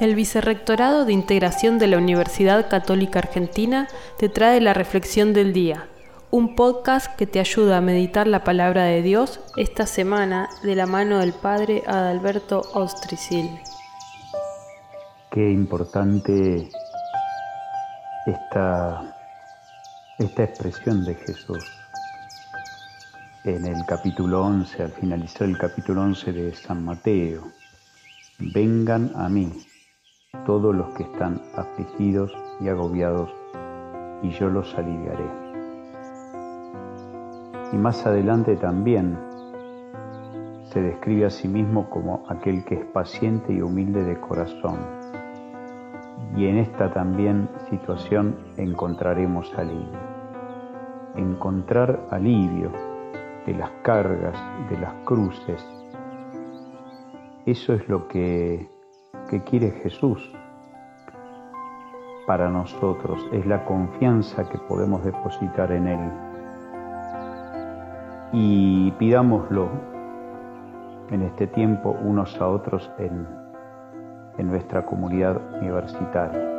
El Vicerrectorado de Integración de la Universidad Católica Argentina te trae la Reflexión del Día, un podcast que te ayuda a meditar la palabra de Dios esta semana de la mano del Padre Adalberto Ostricil. Qué importante esta, esta expresión de Jesús. En el capítulo 11, al finalizar el capítulo 11 de San Mateo, vengan a mí todos los que están afligidos y agobiados, y yo los aliviaré. Y más adelante también se describe a sí mismo como aquel que es paciente y humilde de corazón. Y en esta también situación encontraremos alivio. Encontrar alivio de las cargas, de las cruces. Eso es lo que que quiere Jesús para nosotros, es la confianza que podemos depositar en Él. Y pidámoslo en este tiempo unos a otros en, en nuestra comunidad universitaria.